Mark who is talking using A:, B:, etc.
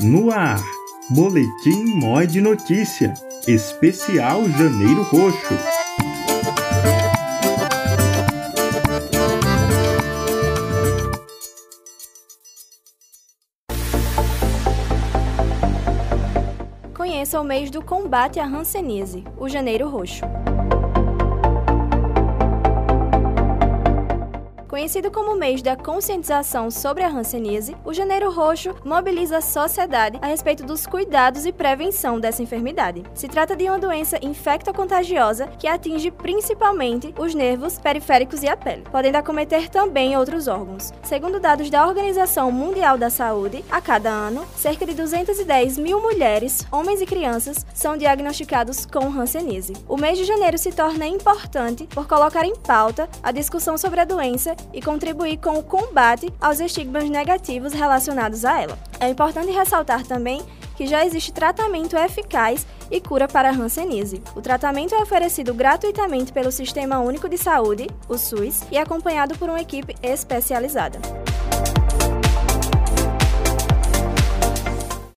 A: No ar, Boletim Mói de Notícia, especial Janeiro Roxo.
B: Conheça o mês do combate à hanseníase, o Janeiro Roxo. Conhecido como mês da conscientização sobre a hanseníase, o Janeiro Roxo mobiliza a sociedade a respeito dos cuidados e prevenção dessa enfermidade. Se trata de uma doença infectocontagiosa que atinge principalmente os nervos periféricos e a pele, podendo acometer também outros órgãos. Segundo dados da Organização Mundial da Saúde, a cada ano, cerca de 210 mil mulheres, homens e crianças são diagnosticados com hanseníase. O mês de janeiro se torna importante por colocar em pauta a discussão sobre a doença e contribuir com o combate aos estigmas negativos relacionados a ela. É importante ressaltar também que já existe tratamento eficaz e cura para a hanseníase. O tratamento é oferecido gratuitamente pelo Sistema Único de Saúde, o SUS, e acompanhado por uma equipe especializada.